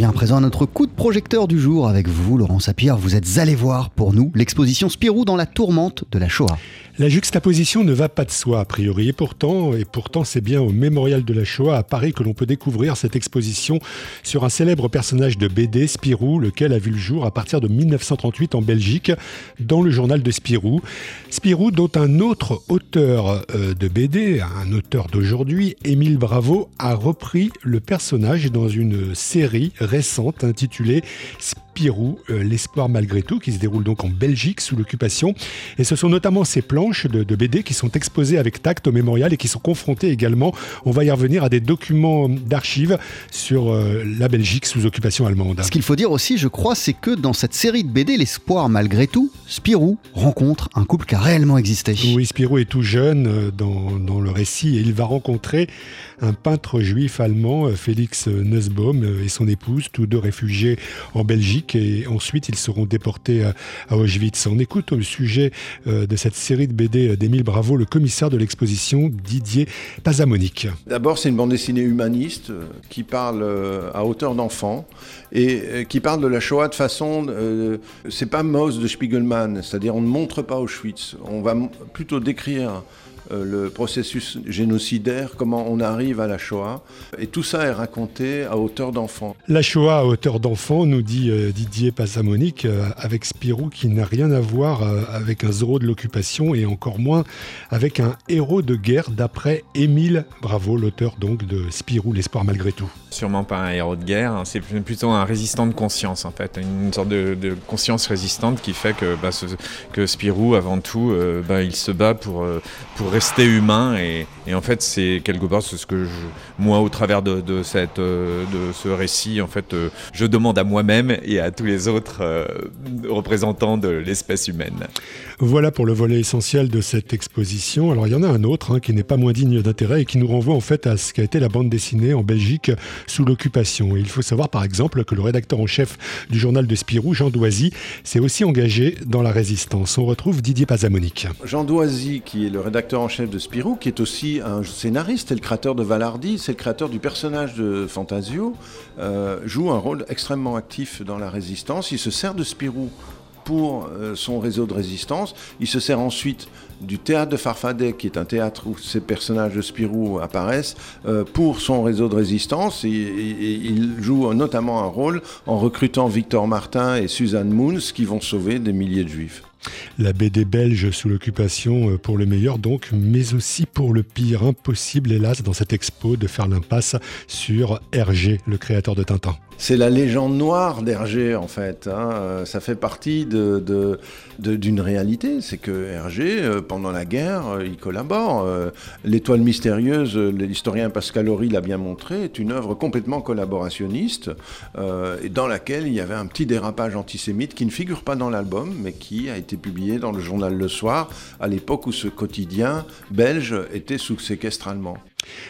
vient à présent à notre coup de projecteur du jour avec vous, Laurent Sapir. Vous êtes allé voir pour nous l'exposition Spirou dans la tourmente de la Shoah. La juxtaposition ne va pas de soi a priori, et pourtant, et pourtant c'est bien au Mémorial de la Shoah à Paris que l'on peut découvrir cette exposition sur un célèbre personnage de BD, Spirou, lequel a vu le jour à partir de 1938 en Belgique, dans le journal de Spirou. Spirou, dont un autre auteur euh, de BD, un auteur d'aujourd'hui, Émile Bravo, a repris le personnage dans une série récente intitulée euh, l'espoir malgré tout, qui se déroule donc en Belgique sous l'occupation. Et ce sont notamment ces planches de, BD qui sont exposées avec tact au mémorial et qui sont confrontées également, on va y revenir, à des documents d'archives sur euh, la Belgique sous occupation allemande. Ce qu'il faut dire aussi, je crois, c'est que dans cette série de BD, l'espoir malgré tout, Spirou rencontre un couple qui a réellement existé. Oui, Spirou est tout jeune euh, dans, dans le récit et il va rencontrer un peintre juif allemand, Félix Nussbaum, et son épouse, tous deux réfugiés en Belgique et ensuite ils seront déportés à, Auschwitz. On écoute au sujet euh, de cette série de BD d'Émile Bravo le commissaire de l'exposition Didier Pazamonique. D'abord c'est une bande dessinée humaniste euh, qui parle euh, à hauteur d'enfant et qui parle de la Shoah de façon... c'est pas Moss de Spiegelman, c'est-à-dire on ne montre pas Auschwitz, on va plutôt décrire euh, le processus génocidaire, comment on arrive à la Shoah. Et tout ça est raconté à hauteur d'enfant. La Shoah à hauteur d'enfant, nous dit euh, Didier Passamonique, euh, avec Spirou qui n'a rien à voir avec un Zorro de l'occupation et encore moins avec un héros de guerre d'après Émile Bravo, l'auteur donc de Spirou, l'espoir malgré tout. Sûrement pas un héros de guerre, hein. c'est plutôt un résistant de conscience en fait, une sorte de, conscience résistante qui fait que, bah, que Spirou avant tout, bah, il se bat pour, pour rester humain et, en fait c'est quelque part ce que je, moi au travers de, cette, euh, de ce récit en fait euh, je demande à moi-même et à tous les autres euh, représentants de l'espèce humaine. Voilà pour le volet essentiel de cette exposition. Alors il y en a un autre hein, qui n'est pas moins digne d'intérêt et qui nous renvoie en fait à ce qu'a été la bande dessinée en Belgique sous l'occupation. Il faut savoir par exemple que le rédacteur en chef du journal de Spirou, Jean Doisy, s'est aussi engagé dans la résistance. On retrouve Didier Pazamonique. Jean Doisy, qui est le rédacteur en chef de Spirou, qui est aussi un scénariste, et le créateur de Valardi, c'est le créateur du personnage de Fantasio, euh, joue un rôle extrêmement actif dans la résistance. Il se sert de Spirou pour euh, son réseau de résistance. Il se sert ensuite du théâtre de Farfadet, qui est un théâtre où ces personnages de Spirou apparaissent, euh, pour son réseau de résistance. Et, il joue notamment un rôle en recrutant Victor Martin et Suzanne Moons, qui vont sauver des milliers de juifs. La BD belge sous l'occupation euh, pour le meilleur donc, mais aussi pour le pire. Impossible hélas dans cette expo de faire l'impasse sur Hergé, le créateur de Tintin. C'est la légende noire d'Hergé en fait. Hein. Euh, ça fait partie d'une de, réalité. C'est que Hergé, euh, pendant la guerre, il collabore. L'étoile mystérieuse, l'historien Pascal Horry l'a bien montré, est une œuvre complètement collaborationniste et dans laquelle il y avait un petit dérapage antisémite qui ne figure pas dans l'album, mais qui a été publié dans le journal Le Soir, à l'époque où ce quotidien belge était sous séquestre allemand.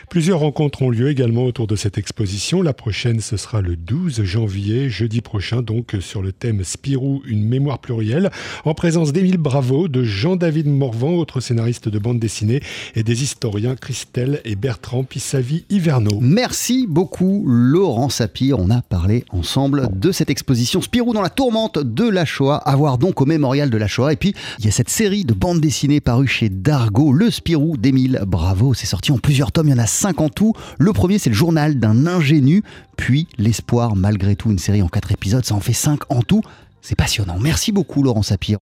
Plusieurs rencontres ont lieu également autour de cette exposition. La prochaine, ce sera le 12 janvier, jeudi prochain, donc sur le thème Spirou, une mémoire plurielle, en présence d'Émile Bravo, de Jean-David Morvan, autre scénariste de bande dessinée, et des historiens Christelle et Bertrand Pissavi-Hiverneau. Merci beaucoup, Laurent Sapir. On a parlé ensemble de cette exposition Spirou dans la tourmente de la Shoah, à voir donc au mémorial de la Shoah. Et puis, il y a cette série de bandes dessinées parues chez Dargo, Le Spirou d'Émile Bravo. C'est sorti en plusieurs tomes il y en a cinq en tout. Le premier, c'est le journal d'un ingénu, puis L'espoir, malgré tout, une série en quatre épisodes, ça en fait cinq en tout. C'est passionnant. Merci beaucoup, Laurent Sapir.